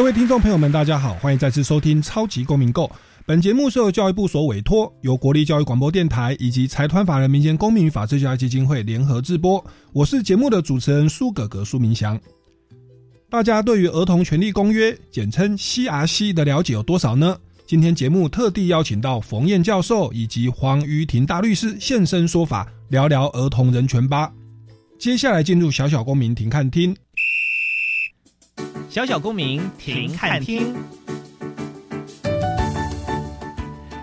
各位听众朋友们，大家好，欢迎再次收听《超级公民购》。本节目是由教育部所委托，由国立教育广播电台以及财团法人民间公民与法治教育基金会联合制播。我是节目的主持人苏格格苏明祥。大家对于《儿童权利公约》简称 CRC 的了解有多少呢？今天节目特地邀请到冯燕教授以及黄瑜婷大律师现身说法，聊聊儿童人权吧。接下来进入小小公民庭看厅。小小公民停看听，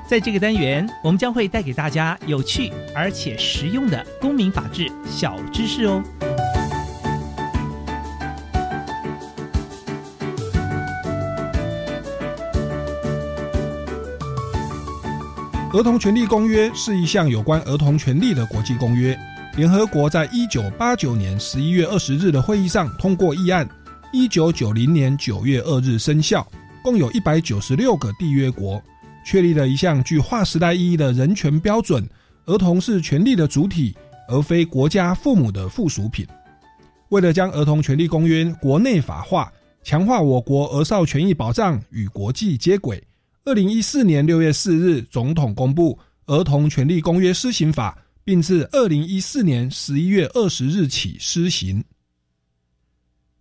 在这个单元，我们将会带给大家有趣而且实用的公民法治小知识哦。儿童权利公约是一项有关儿童权利的国际公约，联合国在一九八九年十一月二十日的会议上通过议案。一九九零年九月二日生效，共有一百九十六个缔约国确立了一项具划时代意义的人权标准：儿童是权利的主体，而非国家父母的附属品。为了将《儿童权利公约》国内法化，强化我国儿少权益保障与国际接轨，二零一四年六月四日，总统公布《儿童权利公约施行法》，并自二零一四年十一月二十日起施行。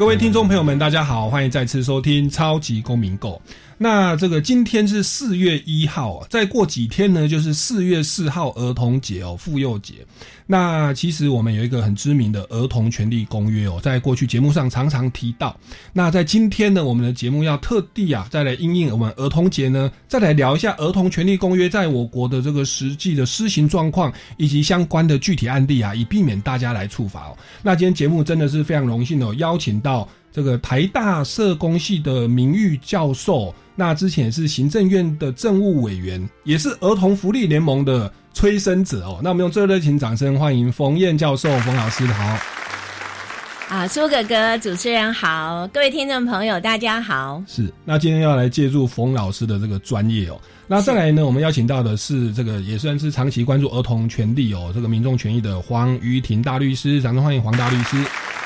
各位听众朋友们，大家好，欢迎再次收听《超级公民购》。那这个今天是四月一号，再过几天呢，就是四月四号儿童节哦，妇幼节。那其实我们有一个很知名的儿童权利公约哦，在过去节目上常常提到。那在今天呢，我们的节目要特地啊，再来应应我们儿童节呢，再来聊一下儿童权利公约在我国的这个实际的施行状况以及相关的具体案例啊，以避免大家来触法哦。那今天节目真的是非常荣幸哦，邀请到这个台大社工系的名誉教授。那之前是行政院的政务委员，也是儿童福利联盟的催生者哦。那我们用最热情掌声欢迎冯燕教授、冯老师好。啊，苏哥哥，主持人好，各位听众朋友大家好。是，那今天要来借助冯老师的这个专业哦。那再来呢，我们邀请到的是这个也算是长期关注儿童权利哦，这个民众权益的黄瑜婷大律师，掌声欢迎黄大律师。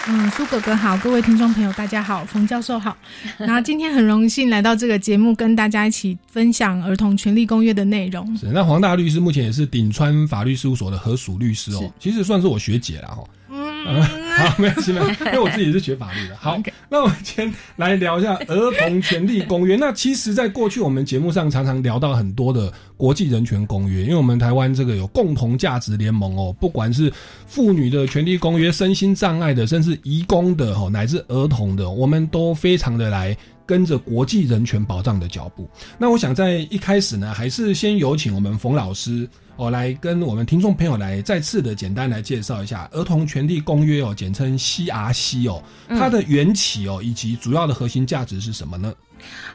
嗯，苏哥哥好，各位听众朋友大家好，冯教授好。然后今天很荣幸来到这个节目，跟大家一起分享儿童权利公约的内容。是，那黄大律师目前也是鼎川法律事务所的合署律师哦，其实算是我学姐了哈。嗯，好，没关系，因为我自己是学法律的。好，那我们先来聊一下儿童权利公约。那其实，在过去我们节目上常常聊到很多的国际人权公约，因为我们台湾这个有共同价值联盟哦，不管是妇女的权利公约、身心障碍的，甚至移工的哦，乃至儿童的，我们都非常的来跟着国际人权保障的脚步。那我想在一开始呢，还是先有请我们冯老师。哦，来跟我们听众朋友来再次的简单来介绍一下《儿童权利公约》哦，简称 CRC 哦，它的缘起哦，以及主要的核心价值是什么呢？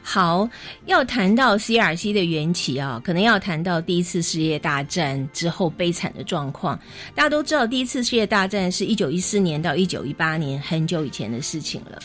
好，要谈到 CRC 的缘起啊，可能要谈到第一次世界大战之后悲惨的状况。大家都知道，第一次世界大战是一九一四年到一九一八年，很久以前的事情了。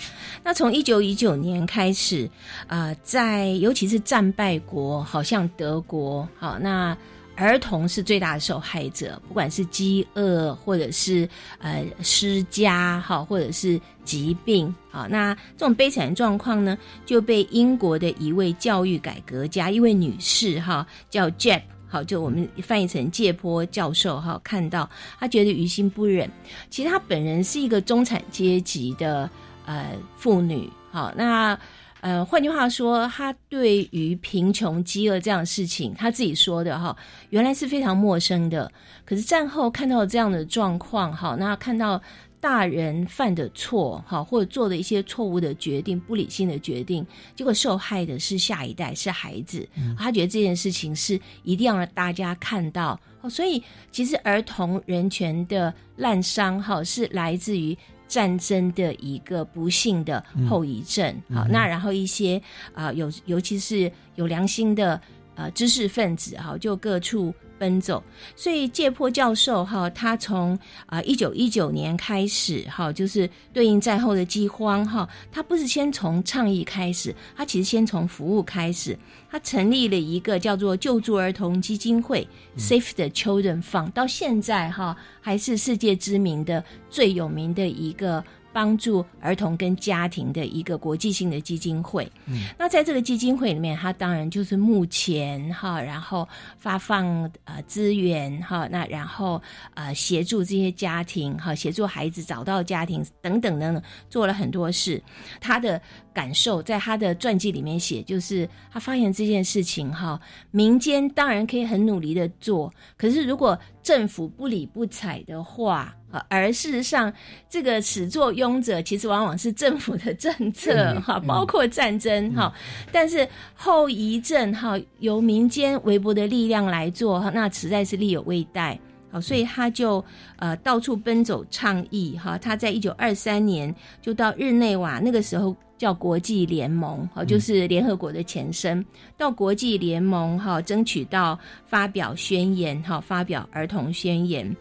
那从一九一九年开始啊，在尤其是战败国，好像德国，好那。儿童是最大的受害者，不管是饥饿，或者是呃失家，哈，或者是疾病，啊，那这种悲惨状况呢，就被英国的一位教育改革家，一位女士，哈，叫 Jep，好，就我们翻译成芥坡教授，哈，看到他觉得于心不忍。其实他本人是一个中产阶级的呃妇女，好，那。呃，换句话说，他对于贫穷、饥饿这样的事情，他自己说的哈，原来是非常陌生的。可是战后看到这样的状况，哈，那看到大人犯的错，哈，或者做的一些错误的决定、不理性的决定，结果受害的是下一代，是孩子。他觉得这件事情是一定要让大家看到。所以，其实儿童人权的滥伤，哈，是来自于战争的一个不幸的后遗症。好，那然后一些啊，有尤其是有良心的呃知识分子，哈，就各处。奔走，所以介坡教授哈，他从啊一九一九年开始哈，就是对应战后的饥荒哈，他不是先从倡议开始，他其实先从服务开始，他成立了一个叫做救助儿童基金会 （Save the Children Fund），到现在哈还是世界知名的最有名的一个。帮助儿童跟家庭的一个国际性的基金会。嗯，那在这个基金会里面，它当然就是目前哈，然后发放呃资源哈，那然后呃协助这些家庭哈，协助孩子找到家庭等等等等，做了很多事。他的感受在他的传记里面写，就是他发现这件事情哈，民间当然可以很努力的做，可是如果政府不理不睬的话。而事实上，这个始作俑者其实往往是政府的政策哈，包括战争哈。但是后遗症哈，由民间微薄的力量来做哈，那实在是力有未逮。好，所以他就呃到处奔走倡议哈。他在一九二三年就到日内瓦，那个时候叫国际联盟，哈，就是联合国的前身，到国际联盟哈，争取到发表宣言哈，发表儿童宣言。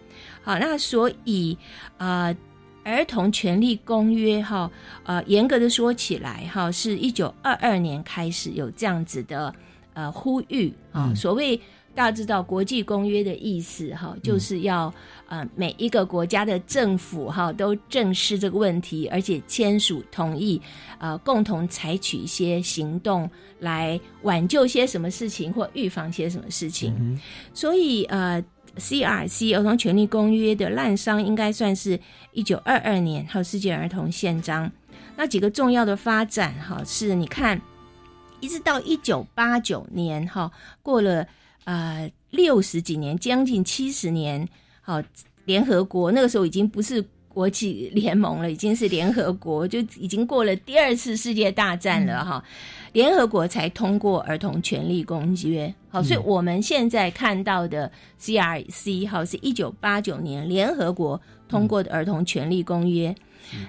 好，那所以，呃，儿童权利公约哈，呃，严格的说起来哈，是一九二二年开始有这样子的呃呼吁啊。所谓大家知道国际公约的意思哈，就是要呃每一个国家的政府哈都正视这个问题，而且签署同意，呃，共同采取一些行动来挽救些什么事情或预防些什么事情。所以呃。C.R.C. 儿童权利公约的滥觞应该算是一九二二年，还有世界儿童宪章。那几个重要的发展，哈，是你看，一直到一九八九年，哈，过了呃六十几年，将近七十年，好，联合国那个时候已经不是国际联盟了，已经是联合国，就已经过了第二次世界大战了，哈。联合国才通过儿童权利公约，好，所以我们现在看到的 CRC 好是一九八九年联合国通过的儿童权利公约。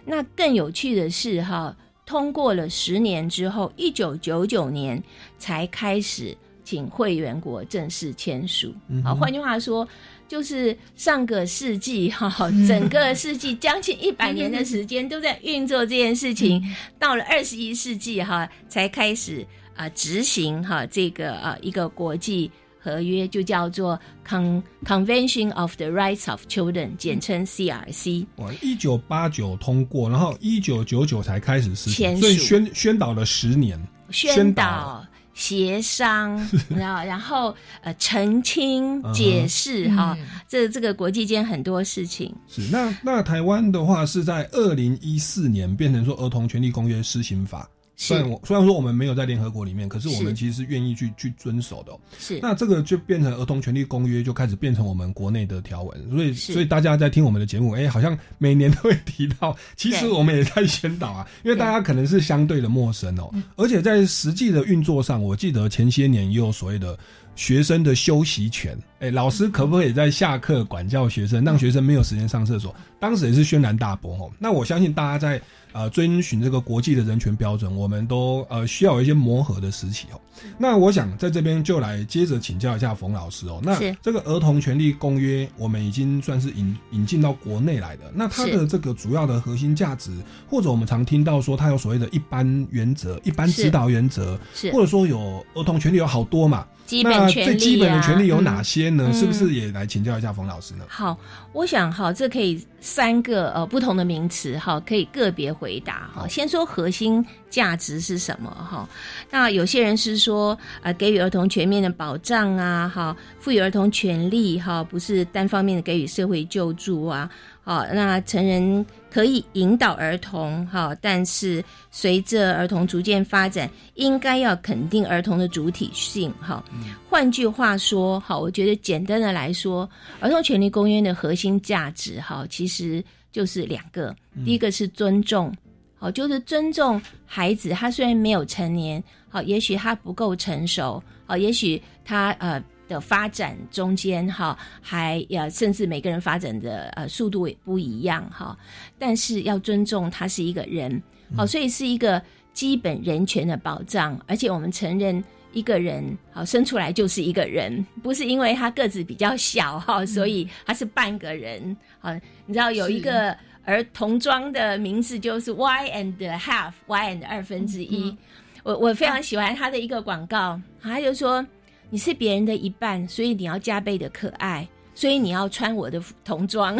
那更有趣的是，哈，通过了十年之后，一九九九年才开始请会员国正式签署。好，换句话说。就是上个世纪哈，整个世纪将近一百年的时间都在运作这件事情，到了二十一世纪哈，才开始啊执行哈这个啊一个国际合约，就叫做 Con Convention of the Rights of Children，简称 CRC。哇，一九八九通过，然后一九九九才开始实行，所以宣宣导了十年，宣导。协商，然后然后呃澄清解释哈，这这个国际间很多事情是那那台湾的话是在二零一四年变成说儿童权利公约施行法。虽然我虽然说我们没有在联合国里面，可是我们其实是愿意去去遵守的。是，那这个就变成儿童权利公约，就开始变成我们国内的条文。所以，所以大家在听我们的节目，哎，好像每年都会提到。其实我们也在宣导啊，因为大家可能是相对的陌生哦。而且在实际的运作上，我记得前些年也有所谓的学生的休息权。哎，老师可不可以在下课管教学生，让学生没有时间上厕所？当时也是轩然大波哦。那我相信大家在。呃，遵循这个国际的人权标准，我们都呃需要有一些磨合的时期哦。那我想在这边就来接着请教一下冯老师哦。那这个儿童权利公约，我们已经算是引引进到国内来的。那它的这个主要的核心价值，或者我们常听到说它有所谓的一般原则、一般指导原则，或者说有儿童权利有好多嘛。那最基本的权利有哪些呢？是不是也来请教一下冯老师呢？好，我想哈，这可以三个呃不同的名词哈，可以个别回答哈。先说核心价值是什么哈？那有些人是说呃，给予儿童全面的保障啊，哈，赋予儿童权利哈，不是单方面的给予社会救助啊。好，那成人可以引导儿童，哈，但是随着儿童逐渐发展，应该要肯定儿童的主体性，哈。换句话说，好，我觉得简单的来说，儿童权利公约的核心价值，哈，其实就是两个，第一个是尊重。好，就是尊重孩子。他虽然没有成年，好，也许他不够成熟，好，也许他呃的发展中间哈，还要甚至每个人发展的呃速度也不一样哈。但是要尊重他是一个人，好，所以是一个基本人权的保障。而且我们承认一个人好生出来就是一个人，不是因为他个子比较小哈，所以他是半个人。好，你知道有一个。儿童装的名字就是 Y and half，Y and 二分之一。我我非常喜欢他的一个广告，他就说你是别人的一半，所以你要加倍的可爱，所以你要穿我的童装，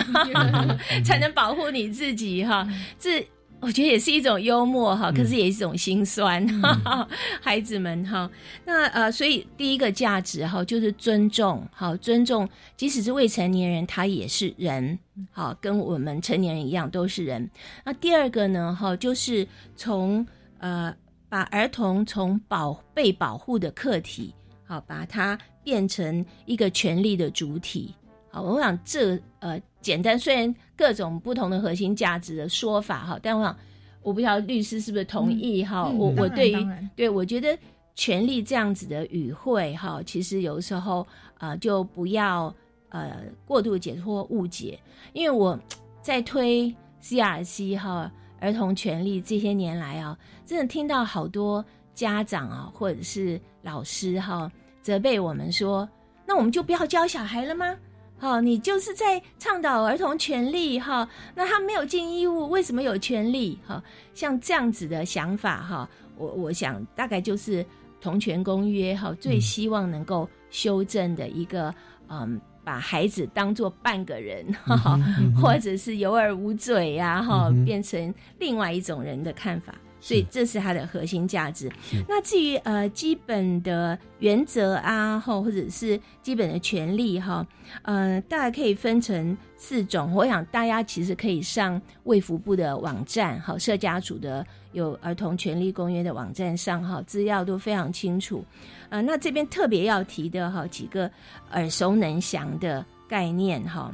才能保护你自己哈。这。我觉得也是一种幽默哈，可是也是一种心酸，孩子们哈。那呃，所以第一个价值哈，就是尊重，好尊重，即使是未成年人，他也是人，好跟我们成年人一样都是人。那第二个呢，哈，就是从呃把儿童从保被保护的客体，好把它变成一个权利的主体。好，我想这呃。简单，虽然各种不同的核心价值的说法哈，但我想我不知道律师是不是同意哈。我我对于对我觉得权利这样子的语汇哈，其实有时候呃就不要呃过度解脱误解，因为我在推 CRC 哈儿童权利这些年来啊，真的听到好多家长啊或者是老师哈责备我们说，那我们就不要教小孩了吗？好，你就是在倡导儿童权利哈，那他没有尽义务，为什么有权利？哈，像这样子的想法哈，我我想大概就是同权公约哈，最希望能够修正的一个，嗯，把孩子当做半个人哈，或者是有耳无嘴呀哈，变成另外一种人的看法。所以这是它的核心价值。那至于呃基本的原则啊，哈，或者是基本的权利哈，呃，大概可以分成四种。我想大家其实可以上卫福部的网站，哈，社家组的有儿童权利公约的网站上，哈，资料都非常清楚。呃，那这边特别要提的哈几个耳熟能详的概念哈，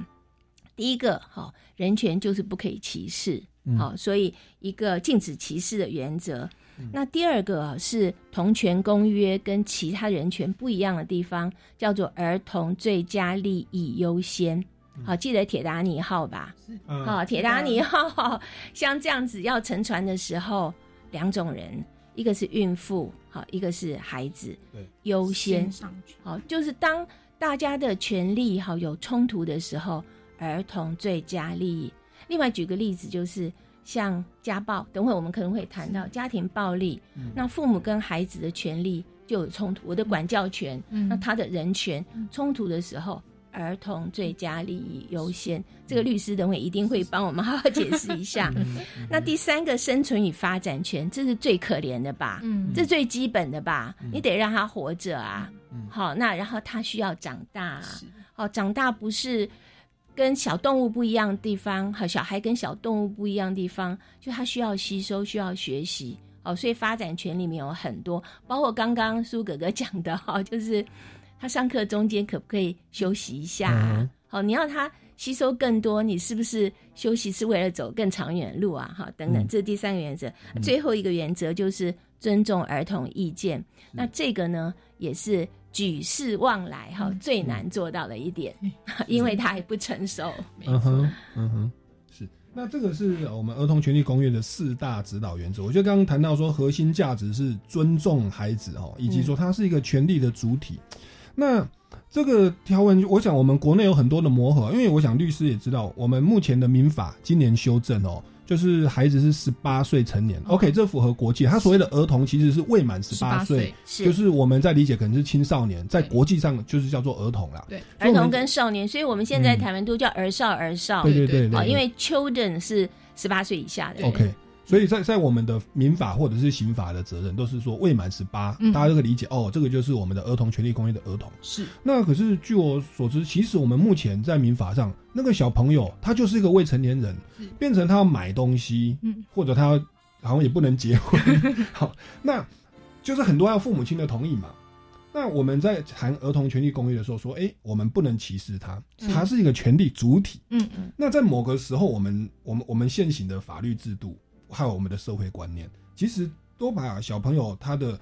第一个哈，人权就是不可以歧视。好，所以一个禁止歧视的原则。那第二个是同权公约跟其他人权不一样的地方，叫做儿童最佳利益优先。好，记得铁达尼号吧？好，铁达尼号像这样子要乘船的时候，两种人，一个是孕妇，好，一个是孩子，对，优先上去。好，就是当大家的权利好有冲突的时候，儿童最佳利益。另外举个例子，就是像家暴，等会我们可能会谈到家庭暴力，那父母跟孩子的权利就有冲突，我的管教权，那他的人权冲突的时候，儿童最佳利益优先，这个律师等会一定会帮我们好好解释一下。那第三个生存与发展权，这是最可怜的吧？嗯，这最基本的吧？你得让他活着啊。好，那然后他需要长大，好，长大不是。跟小动物不一样的地方，和小孩跟小动物不一样的地方，就他需要吸收，需要学习，哦，所以发展权里面有很多，包括刚刚苏哥哥讲的哈，就是他上课中间可不可以休息一下？好，你要他吸收更多，你是不是休息是为了走更长远的路啊？哈，等等，这是第三个原则。最后一个原则就是尊重儿童意见，那这个呢，也是。举世望来哈，最难做到的一点，因为他还不成熟。嗯哼，嗯哼，是。那这个是我们儿童权利公约的四大指导原则。我觉得刚刚谈到说，核心价值是尊重孩子哦，以及说他是一个权利的主体。那这个条文，我想我们国内有很多的磨合，因为我想律师也知道，我们目前的民法今年修正哦。就是孩子是十八岁成年，OK，这符合国际。他所谓的儿童其实是未满十八岁，就是我们在理解可能是青少年，在国际上就是叫做儿童啦。对，儿童跟少年，所以我们现在台湾都叫儿少儿少。对对对，哦，因为 children 是十八岁以下的。OK，所以在在我们的民法或者是刑法的责任，都是说未满十八、嗯。大家都可以理解哦，这个就是我们的儿童权利公约的儿童。是。那可是据我所知，其实我们目前在民法上，那个小朋友他就是一个未成年人，变成他要买东西，嗯。或者他好像也不能结婚，好，那就是很多要父母亲的同意嘛。那我们在谈儿童权利公约的时候说，哎、我们不能歧视他，他是一个权利主体。嗯嗯。那在某个时候，我们我们我们现行的法律制度，还有我们的社会观念，其实都把小朋友他的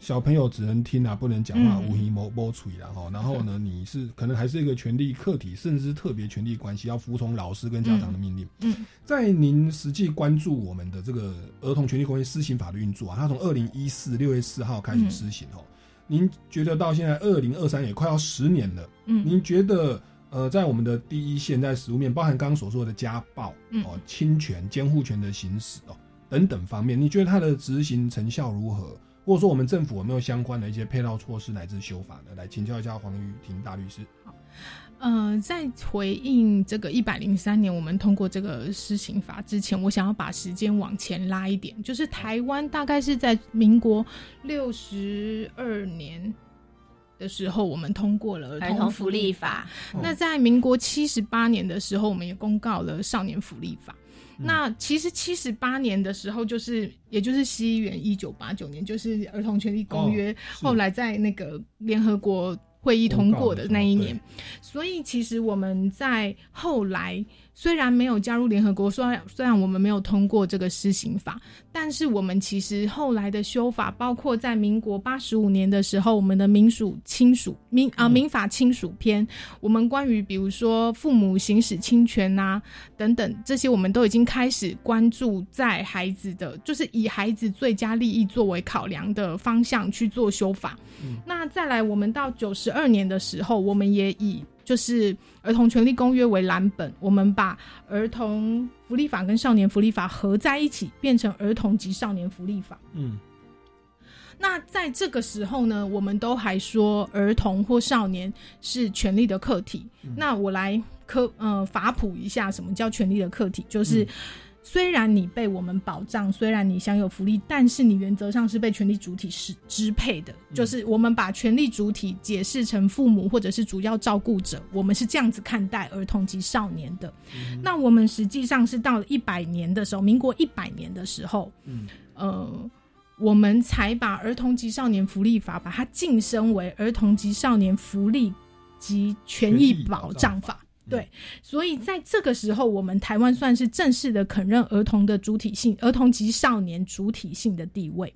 小朋友只能听啊，不能讲话，嗯。无形摸摸嘴然后然后呢，你是可能还是一个权利客体，甚至是特别权利关系，要服从老师跟家长的命令。嗯在您实际关注我们的这个儿童权利公约施行法的运作啊，它从二零一四六月四号开始施行哦。您觉得到现在二零二三也快要十年了，嗯。您觉得呃，在我们的第一线，在实物面，包含刚刚所说的家暴、嗯哦、侵权、监护权的行使哦等等方面，你觉得它的执行成效如何？或者说我们政府有没有相关的一些配套措施乃至修法呢？来请教一下黄玉婷大律师。呃，在回应这个一百零三年我们通过这个施行法之前，我想要把时间往前拉一点，就是台湾大概是在民国六十二年的时候，我们通过了儿童福利法。那在民国七十八年的时候，我们也公告了少年福利法。那其实七十八年的时候，就是也就是西元一九八九年，就是《儿童权利公约》是后来在那个联合国会议通过的那一年，所以其实我们在后来虽然没有加入联合国，虽然虽然我们没有通过这个施行法，但是我们其实后来的修法，包括在民国八十五年的时候，我们的民属亲属民啊、民法亲属篇，我们关于比如说父母行使侵权呐、等等这些，我们都已经开始关注在孩子的，就是以孩子最佳利益作为考量的方向去做修法。那再来，我们到九十二年的时候，我们也以就是《儿童权利公约》为蓝本，我们把儿童福利法跟少年福利法合在一起，变成儿童及少年福利法。嗯那在这个时候呢，我们都还说儿童或少年是权利的客体。那我来科呃法普一下，什么叫权利的客体？就是、虽然你被我们保障，虽然你享有福利，但是你原则上是被权利主体是支配的。就是我们把权利主体解释成父母或者是主要照顾者，我们是这样子看待儿童及少年的。那我们实际上是到了一百年的时候，民国一百年的时候，嗯呃，我们才把儿童及少年福利法把它晋升为儿童及少年福利及权益保障法。对，所以在这个时候，我们台湾算是正式的肯认儿童的主体性，儿童及少年主体性的地位。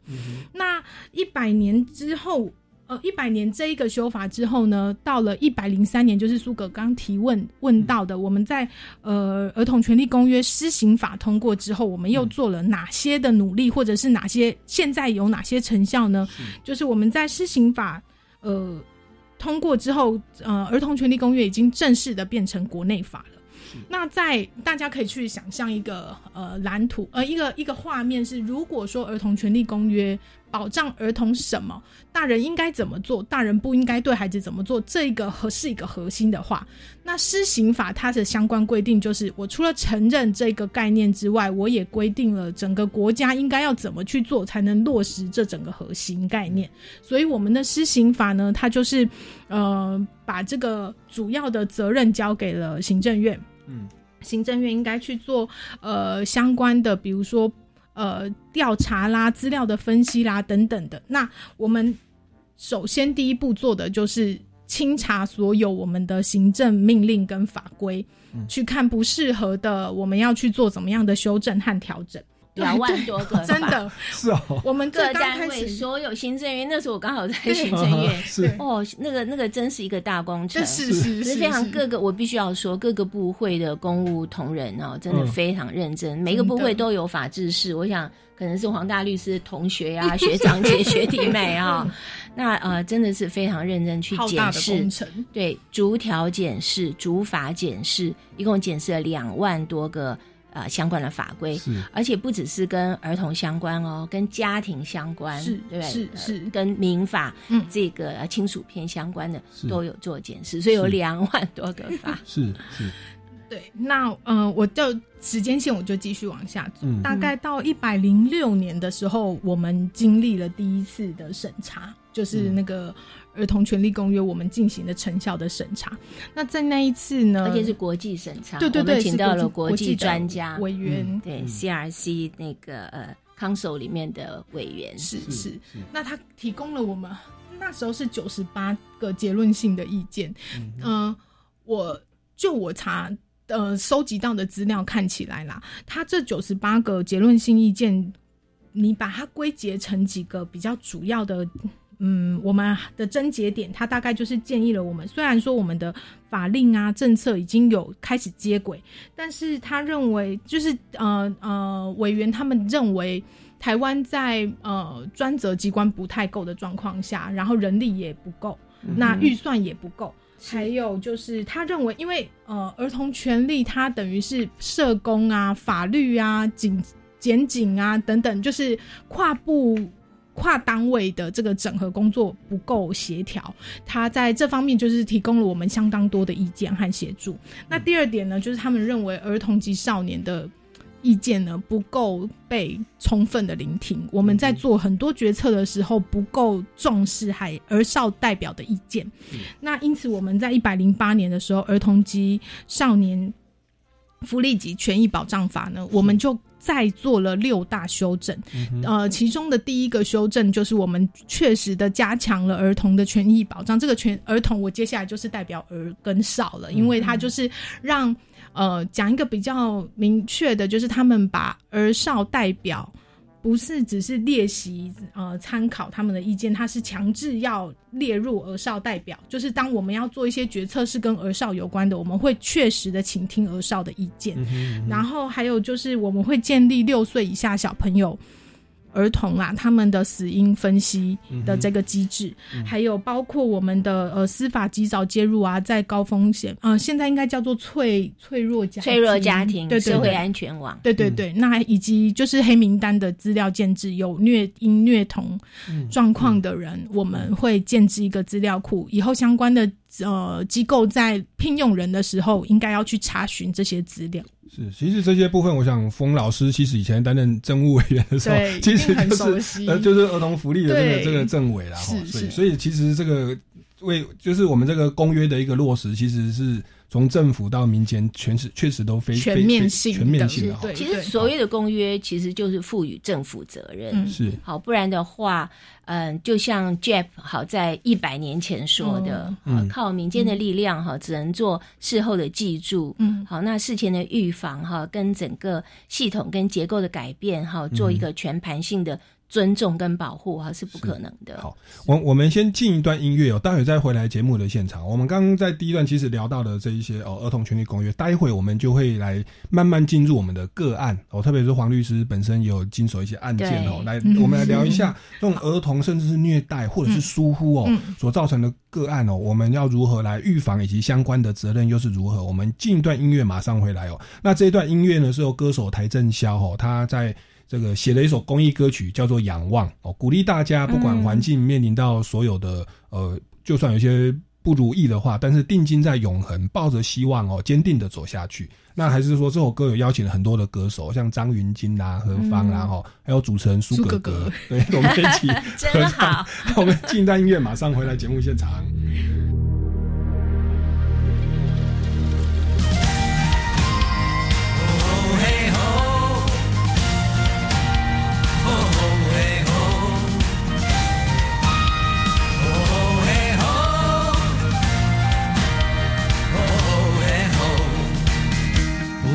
那一百年之后，呃，一百年这一个修法之后呢，到了一百零三年，就是苏格刚提问问到的，我们在呃儿童权利公约施行法通过之后，我们又做了哪些的努力，或者是哪些现在有哪些成效呢？就是我们在施行法呃通过之后，呃，儿童权利公约已经正式的变成国内法了。那在大家可以去想象一个呃蓝图，呃一个一个画面是，如果说儿童权利公约保障儿童什么，大人应该怎么做，大人不应该对孩子怎么做，这个核是一个核心的话，那施行法它的相关规定就是，我除了承认这个概念之外，我也规定了整个国家应该要怎么去做，才能落实这整个核心概念。所以我们的施行法呢，它就是呃把这个主要的责任交给了行政院。嗯行政院应该去做呃相关的，比如说呃调查啦、资料的分析啦等等的。那我们首先第一步做的就是清查所有我们的行政命令跟法规，去看不适合的，我们要去做怎么样的修正和调整。两万多个，真的，是哦，我们各单位所有行政院，那时候我刚好在行政啊院。是。哦，那个那个真是一个大工程这，是是是可是非常是各个，我必须要说，各个部会的公务同仁哦，真的嗯。非常认真，每个部会都有法制室。我想可能是黄大律师同学啊、学长姐、学弟妹啊，那呃真的是非常认真去浩大的检视工，程。对，逐条检视、逐法检视，一共检视了两万多个呃相关的法规。是。而且不只是跟儿童相关哦，跟家庭相关，是对不对？是呃是跟民法嗯。这个呃亲属篇相关的都有做检视，所以有是。两万多个 法。是是，对，那呃，我就时间线我就继续往下走，嗯。大概到一百零六年的时候，我们经历了第一次的审查，就是那个儿童权利公约，我们进行的成效的审查。那在那一次呢，而且是国际审查，对对对，请到了是国际专家，委员，对嗯 CRC 那个呃 Council 里面的委员，是是，那他提供了我们那时候是九十八个结论性的意见。嗯、我就我查呃收集到的资料看起来啦，他这九十八个结论性意见，你把它归结成几个比较主要的。嗯，我们的症结点，他大概就是建议了我们。虽然说我们的法令啊、政策已经有开始接轨，但是他认为，就是呃呃，委员他们认为，台湾在呃专责机关不太够的状况下，然后人力也不够，那预算也不够，还有就是他认为，因为呃儿童权利它等于是社工啊、法律啊、警检警啊等等，就是跨部。跨单位的这个整合工作不够协调，他在这方面就是提供了我们相当多的意见和协助。那第二点呢，就是他们认为儿童及少年的意见呢不够被充分的聆听，我们在做很多决策的时候不够重视还儿少代表的意见。那因此我们在一百零八年的时候，儿童及少年福利及权益保障法呢，我们就再做了六大修正。呃，其中的第一个修正就是我们确实的加强了儿童的权益保障。这个权儿童，我接下来就是代表儿跟少了，因为他就是让呃讲一个比较明确的，就是他们把儿少代表。不是只是列席呃参考他们的意见，他是强制要列入儿少代表。就是当我们要做一些决策是跟儿少有关的，我们会确实的倾听儿少的意见。然后还有就是我们会建立六岁以下小朋友。儿童啦，他们的死因分析的这个机制，还有包括我们的呃司法及早介入啊，在高风险呃，现在应该叫做脆脆弱家脆弱家庭对对对。社会安全网，对对对，那以及就是黑名单的资料建制，有虐婴虐童状况的人，我们会建制一个资料库，以后相关的呃机构在聘用人的时候，应该要去查询这些资料。是，其实这些部分，我想冯老师其实以前担任政务委员的时候，其实就是呃，就是儿童福利的这个这个政委啦，哈所以所以其实这个为就是我们这个公约的一个落实，其实是从政府到民间，全是确实都非全面性全面性的哈，对其实所谓的公约，其实就是赋予政府责任。嗯。是。好，不然的话，嗯，就像 Jeff 好在一百年前说的，嗯。靠民间的力量哈，只能做事后的记住，嗯。好，那事前的预防哈，跟整个系统跟结构的改变哈，做一个全盘性的尊重跟保护啊，是不可能的。好，我我们先进一段音乐哦，待会再回来节目的现场。我们刚刚在第一段其实聊到的这一些哦，儿童权利公约，待会我们就会来慢慢进入我们的个案哦，特别是黄律师本身有经手一些案件哦，对来嗯我们来聊一下这种儿童甚至是虐待或者是疏忽哦、嗯所造成的个案哦，我们要如何来预防以及相关的责任又是如何？我们进一段音乐马上回来哦。那这一段音乐呢是由歌手邰正宵哦，他在。这个写了一首公益歌曲，叫做《仰望》哦，鼓励大家不管环境面临到所有的、呃，就算有些不如意的话，但是定睛在永恒，抱着希望哦，坚定的走下去。那还是说这首歌有邀请了很多的歌手，像张云京啦、何芳啦，哈、还有主持人苏格格格格，对，我们一起 真合唱好。我们进一段音乐，马上回来节目现场。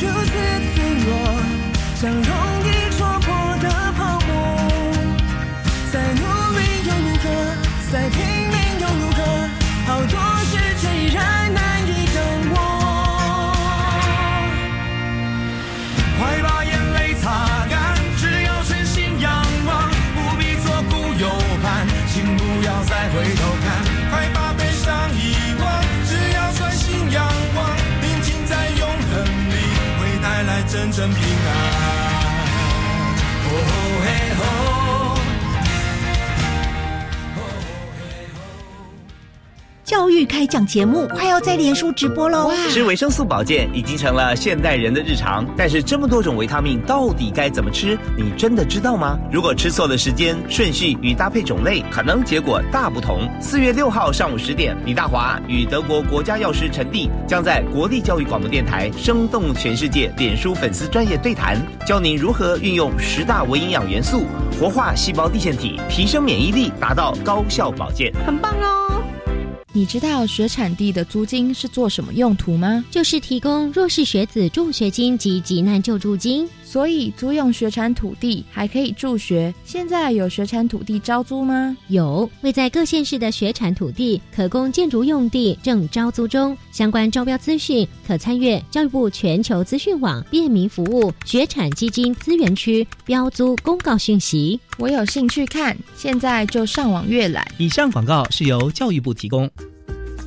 如此脆弱，像容易育开讲节目快要在脸书直播喽！吃维生素保健已经成了现代人的日常，但是这么多种维他命到底该怎么吃？你真的知道吗？如果吃错了时间、顺序与搭配种类，可能结果大不同。四月六号上午十点，李大华与德国国家药师陈蒂将在国立教育广播电台《生动全世界》脸书粉丝专业对谈，教您如何运用十大维营养元素活化细胞地线体，提升免疫力，达到高效保健。很棒哦！你知道学产地的租金是做什么用途吗？就是提供弱势学子助学金及急难救助金。所以租用学产土地还可以助学。现在有学产土地招租吗？有，位在各县市的学产土地可供建筑用地正招租中。相关招标资讯可参阅教育部全球资讯网便民服务学产基金资源区标租公告讯息。我有兴趣看，现在就上网阅览。以上广告是由教育部提供。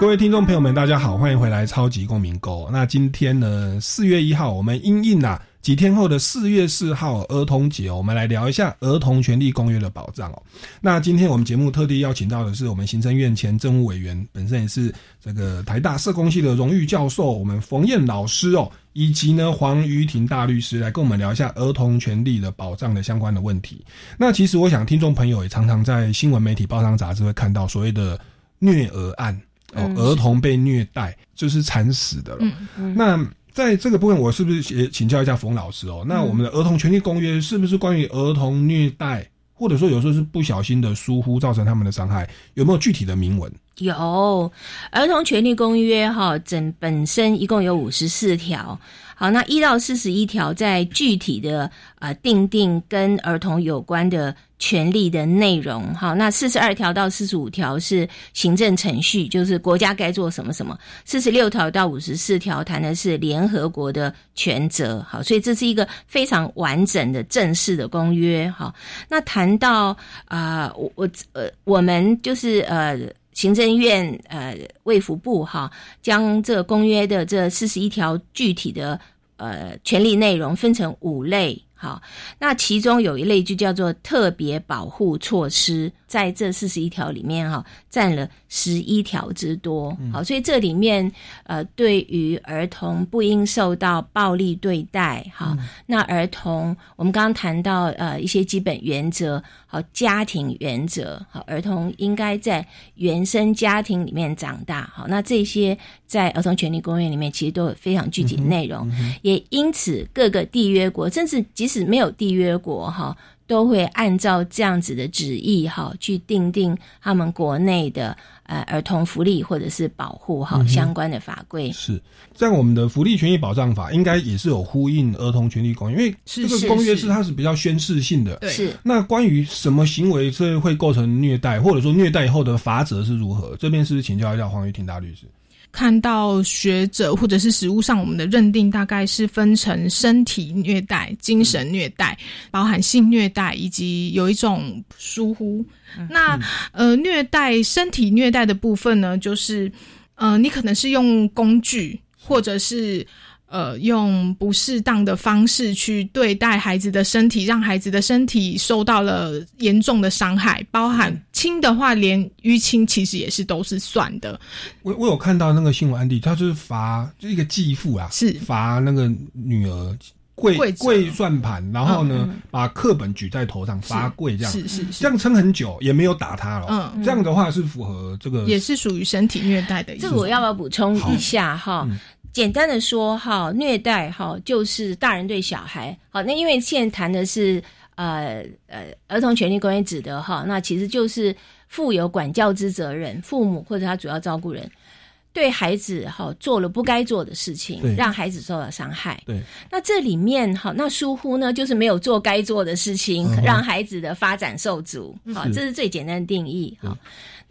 各位听众朋友们，大家好，欢迎回来《超级公民购》。那今天呢，四月一号，我们因应啊几天后的四月四号儿童节，我们来聊一下儿童权利公约的保障哦。那今天我们节目特地邀请到的是我们行政院前政务委员，本身也是这个台大社工系的荣誉教授，我们冯燕老师哦，以及呢黄瑜婷大律师来跟我们聊一下儿童权利的保障的相关的问题。那其实我想，听众朋友也常常在新闻媒体、报章杂志会看到所谓的虐儿案。哦，儿童被虐待就是惨死的了。那在这个部分，我是不是也请教一下冯老师哦？那我们的儿童权利公约是不是关于儿童虐待，或者说有时候是不小心的疏忽造成他们的伤害，有没有具体的明文？有《儿童权利公约》哈，整本身一共有五十四条。好，那一到四十一条在具体的呃定定跟儿童有关的权利的内容。好，那四十二条到四十五条是行政程序，就是国家该做什么什么。四十六条到五十四条谈的是联合国的权责。好，所以这是一个非常完整的正式的公约。好，那谈到啊、我我呃，我们就是呃。行政院呃卫福部哈，将这个公约的这四十一条具体的呃权利内容分成五类。哈，那其中有一类就叫做特别保护措施，在这四十一条里面哈，占了十一条之多。好，所以这里面呃，对于儿童不应受到暴力对待，好，那儿童我们刚刚谈到呃一些基本原则，好，家庭原则，好，儿童应该在原生家庭里面长大，好，那这些在儿童权利公约里面其实都有非常具体的内容，也因此各个缔约国，甚至即使没有缔约国哈，都会按照这样子的旨意哈，去定定他们国内的呃儿童福利或者是保护哈相关的法规。是，像我们的福利权益保障法，应该也是有呼应儿童权利公约，因为这个公约是它是比较宣示性的。对是那关于什么行为是会构成虐待，或者说虐待以后的罚则是如何？这边是不是请教一下黄玉婷大律师？看到学者或者是实务上，我们的认定大概是分成身体虐待、精神虐待，包含性虐待，以及有一种疏忽。那呃，虐待身体虐待的部分呢，就是呃，你可能是用工具，或者是呃用不适当的方式去对待孩子的身体，让孩子的身体受到了严重的伤害，包含轻的话，连淤青其实也是都是算的。我我有看到那个新闻案例，他就是罚就一个继父啊，是罚那个女儿跪跪跪算盘，然后呢、嗯嗯把课本举在头上罚跪这样，是是是这样撑很久也没有打他了。嗯这样的话是符合这个也是属于身体虐待的一种。这个我要不要补充一下哈？简单的说哈，虐待哈就是大人对小孩好，那因为现在谈的是呃呃儿童权利公约指的哈，那其实就是负有管教之责任，父母或者他主要照顾人对孩子哈做了不该做的事情对，让孩子受到伤害。对那这里面哈，那疏忽呢，就是没有做该做的事情，嗯让孩子的发展受阻。好，是这是最简单的定义。好，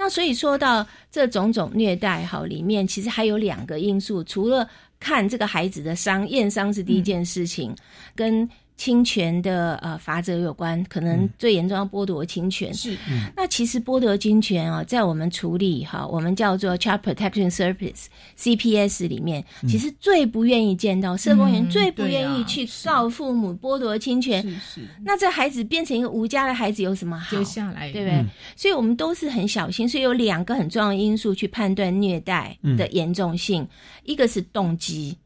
那所以说到这种种虐待，哈，里面其实还有两个因素，除了看这个孩子的伤，验伤是第一件事情，跟侵权的呃法则有关，可能最严重要剥夺侵权。是，那其实剥夺侵权啊，在我们处理哈，我们叫做 Child Protection Service CPS 里面，其实最不愿意见到社工员嗯最不愿意去告父母剥夺侵权。是是，那这孩子变成一个无家的孩子有什么好？接下来对不对？嗯所以我们都是很小心，所以有两个很重要的因素去判断虐待的严重性，一个是动机，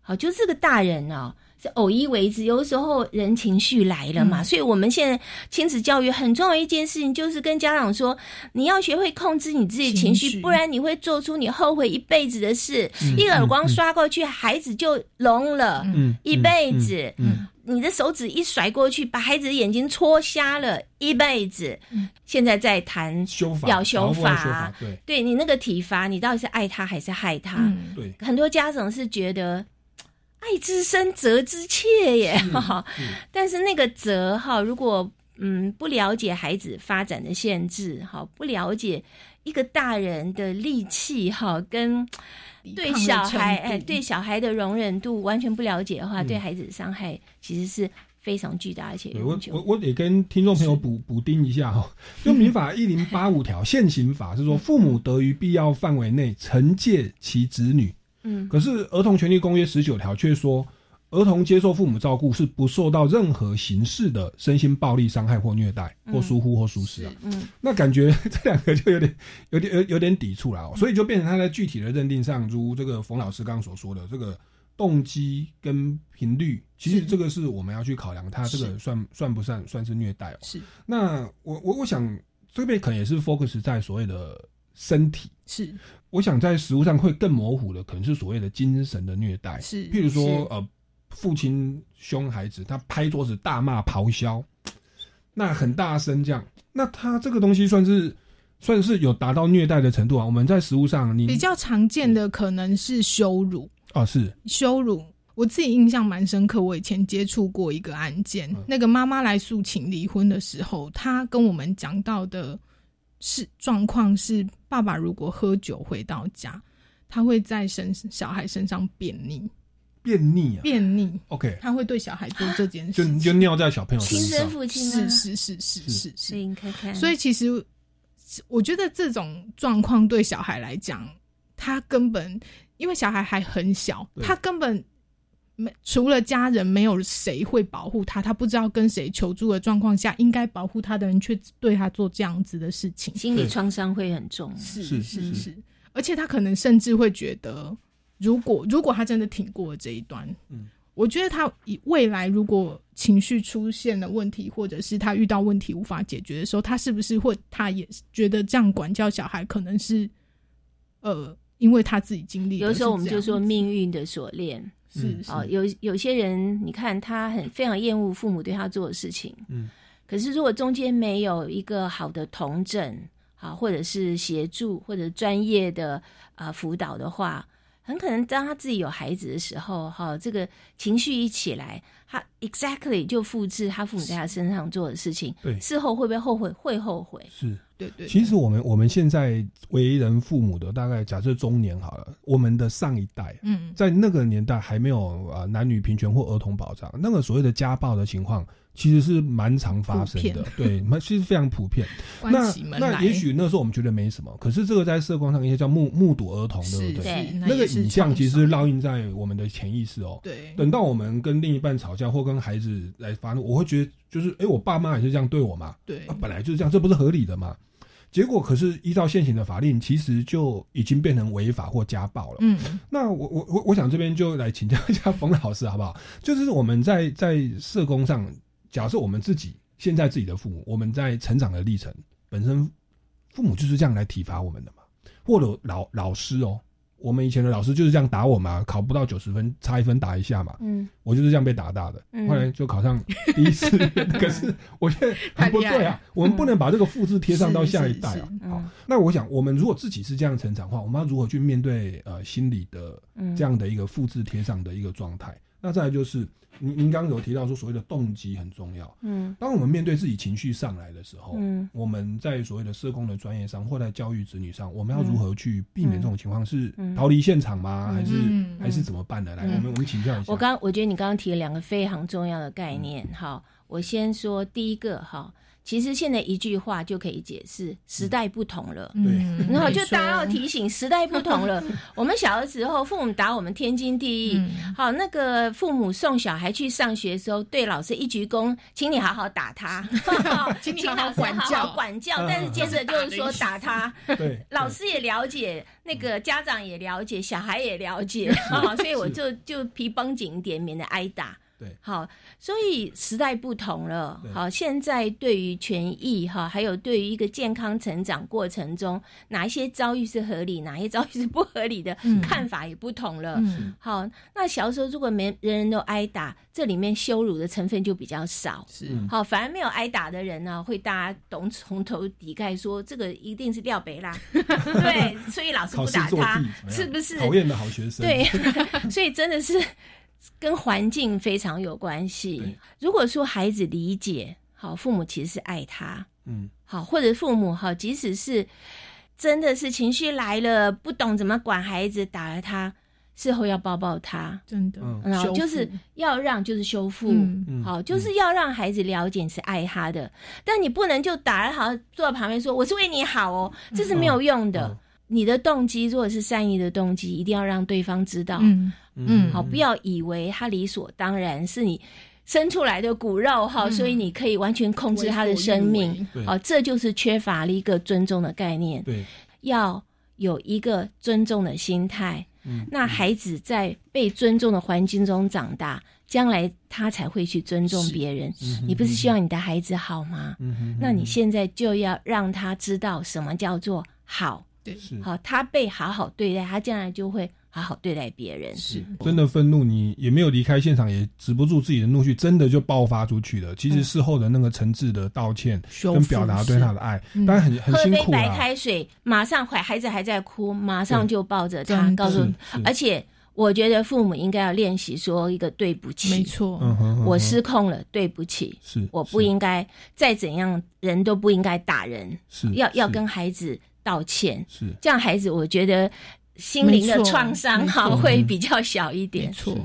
好，就这个大人哦。是偶一为之，有的时候人情绪来了嘛，嗯所以我们现在亲子教育很重要一件事情，就是跟家长说，你要学会控制你自己情绪，情不然你会做出你后悔一辈子的事。嗯一个耳光刷过去，孩子就聋了，嗯一辈子。嗯你的手指一甩过去，把孩子的眼睛戳瞎了，一辈子。嗯现在在谈修法要修法法，对对你那个体罚，你到底是爱他还是害他？嗯，对很多家长是觉得爱之深责之切耶，哈、但是那个责哈，如果嗯不了解孩子发展的限制，哈，不了解一个大人的力气哈，跟对小孩哎对小孩的容忍度完全不了解的话，嗯。对孩子的伤害其实是非常巨大而且我我得跟听众朋友补补丁一下哈，就民法一零八五条 现行法是说，父母得于必要范围内惩戒其子女，嗯。可是儿童权利公约十九条却说，儿童接受父母照顾是不受到任何形式的身心暴力伤害或虐待或疏忽或疏失啊。嗯。那感觉 这两个就有点有点有有点抵触了、哦，所以就变成他在具体的认定上，如这个冯老师刚刚所说的这个动机跟频率，其实这个是我们要去考量，他这个算算不算算是虐待哦？是。那我我我想这边可能也是 focus 在所谓的身体，是。我想在实物上会更模糊的，可能是所谓的精神的虐待，是譬如说呃，父亲凶孩子，他拍桌子大骂咆哮，那很大声这样，那他这个东西算是算是有达到虐待的程度啊？我们在食物上你比较常见的可能是羞辱，哦是。羞辱。我自己印象蛮深刻，我以前接触过一个案件，那个妈妈来诉请离婚的时候，她跟我们讲到的是状况是，爸爸如果喝酒回到家，他会在身小孩身上便溺，便溺啊？便溺，，OK，他会对小孩做这件就事情，就尿在小朋友身亲生，父亲啊是是是是是所以你看看，所以其实我觉得这种状况对小孩来讲，他根本因为小孩还很小，他根本没除了家人，没有谁会保护他，他不知道跟谁求助的状况下，应该保护他的人却对他做这样子的事情，心理创伤会很重。是是是是是，而且他可能甚至会觉得，如果如果他真的挺过了这一段，嗯，我觉得他以未来如果情绪出现了问题，或者是他遇到问题无法解决的时候，他是不是会他也觉得这样管教小孩可能是呃，因为他自己经历的有时候我们就说命运的锁链。是啊哦，有有些人，你看他很非常厌恶父母对他做的事情，嗯，可是如果中间没有一个好的同诊啊，或者是协助或者专业的啊辅导的话，很可能当他自己有孩子的时候，哈、这个情绪一起来，他 exactly 就复制他父母在他身上做的事情，对。事后会不会后悔？会后悔，是。对对，其实我们我们现在为人父母的，大概假设中年好了，我们的上一代，嗯，在那个年代还没有啊男女平权或儿童保障，那个所谓的家暴的情况，其实是蛮常发生的，对，蛮其实非常普遍。那那也许那时候我们觉得没什么，可是这个在社工上一些叫目目睹儿童，对不对？那个影像其实烙印在我们的潜意识哦。对，等到我们跟另一半吵架或跟孩子来发怒，我会觉得就是，哎，我爸妈也是这样对我嘛？对，本来就是这样，这不是合理的嘛？结果可是依照现行的法令，其实就已经变成违法或家暴了。嗯，那我我我我想这边就来请教一下冯老师好不好？就是我们在在社工上，假设我们自己现在自己的父母，我们在成长的历程本身，父母就是这样来体罚我们的嘛，或者老老师哦。我们以前的老师就是这样打我嘛，考不到九十分，差一分打一下嘛。嗯，我就是这样被打大的，后来就考上第一次。可是我觉得很不对啊，我们不能把这个复制贴上到下一代啊。好，那我想，我们如果自己是这样成长的话，我们要如何去面对呃心理的这样的一个复制贴上的一个状态？那再来就是。您您刚刚有提到说所谓的动机很重要，嗯，当我们面对自己情绪上来的时候，嗯，我们在所谓的社工的专业上或在教育子女上，我们要如何去避免这种情况？是逃离现场吗？还是还是怎么办呢？来，我们我们请教一下。我刚我觉得你刚刚提了两个非常重要的概念，好，我先说第一个哈。其实现在一句话就可以解释，时代不同了。对，然后就大家要提醒，时代不同了。我们小的时候，父母打我们天经地义。好，那个父母送小孩去上学的时候，对老师一鞠躬，请你好好打他，请你 好好管教。管教。但是接着就是说打他，对，老师也了解，那个家长也了解，小孩也了解，所以我就就皮绷紧一点，免得挨打。对，好，所以时代不同了。好，现在对于权益哈，还有对于一个健康成长过程中，哪一些遭遇是合理，哪些遭遇是不合理的，看法也不同了。好，那小时候如果没人人都挨打，这里面羞辱的成分就比较少。是，好，反而没有挨打的人呢，会大家懂从头抵盖说这个一定是廖北啦。对，所以老师不打他，是不是讨厌的好学生？对，所以真的是。跟环境非常有关系。如果说孩子理解好，父母其实是爱他，嗯，好，或者父母哈，即使是真的是情绪来了，不懂怎么管孩子，打了他，事后要抱抱他，真的，然后就是要让，就是修复，好，就是要让孩子了解是爱他的。但你不能就打了，好坐在旁边说我是为你好哦，这是没有用的。你的动机如果是善意的动机，一定要让对方知道。嗯嗯，好，不要以为他理所当然是你生出来的骨肉哈，所以你可以完全控制他的生命。好，这就是缺乏了一个尊重的概念。对，要有一个尊重的心态。嗯，那孩子在被尊重的环境中长大，将来他才会去尊重别人。嗯你不是希望你的孩子好吗？嗯那你现在就要让他知道什么叫做好。对，是。好，他被好好对待，他将来就会。好好对待别人。是真的愤怒，你也没有离开现场，也止不住自己的怒气，真的就爆发出去了。其实事后的那个诚挚的道歉跟表达对他的爱，当然很很辛苦喝杯白开水，马上怀孩子还在哭，马上就抱着他，告诉。而且我觉得父母应该要练习说一个对不起，没错，我失控了，对不起，是我不应该再怎样，人都不应该打人，是要要跟孩子道歉，是这样，孩子我觉得。心灵的创伤哈会比较小一点。错，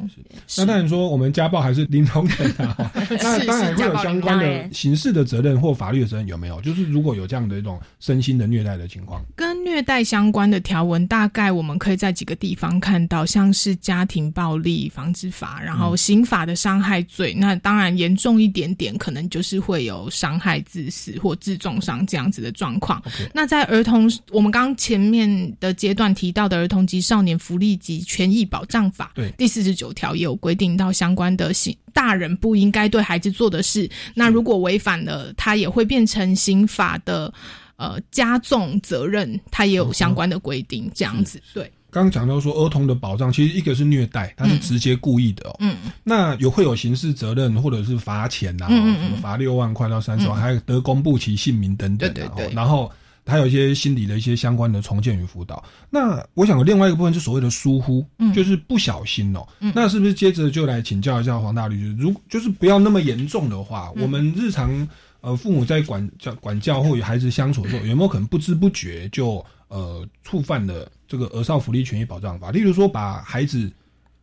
那当然说我们家暴还是零容忍的。那当然会有相关的刑事的责任或法律的责任有没有？就是如果有这样的一种身心的虐待的情况，跟虐待相关的条文，大概我们可以在几个地方看到，像是家庭暴力防治法，然后刑法的伤害罪。那当然严重一点点，可能就是会有伤害致死或致重伤这样子的状况。那在儿童，我们刚前面的阶段提到的。儿童及少年福利及权益保障法对第四十九条也有规定到相关的刑大人不应该对孩子做的事，那如果违反了，他也会变成刑法的呃加重责任，他也有相关的规定这样子。对，刚刚讲到说儿童的保障，其实一个是虐待，他是直接故意的哦。嗯，那有会有刑事责任或者是罚钱呐，什么罚六万块到三十万，还有得公布其姓名等等。对对对，然后。还有一些心理的一些相关的重建与辅导。那我想有另外一个部分是所谓的疏忽，嗯就是不小心哦。嗯那是不是接着就来请教一下黄大律师？如就是不要那么严重的话，我们日常呃，父母在管教管教或与孩子相处的时候，有没有可能不知不觉就呃触犯了这个儿少福利权益保障法？例如说，把孩子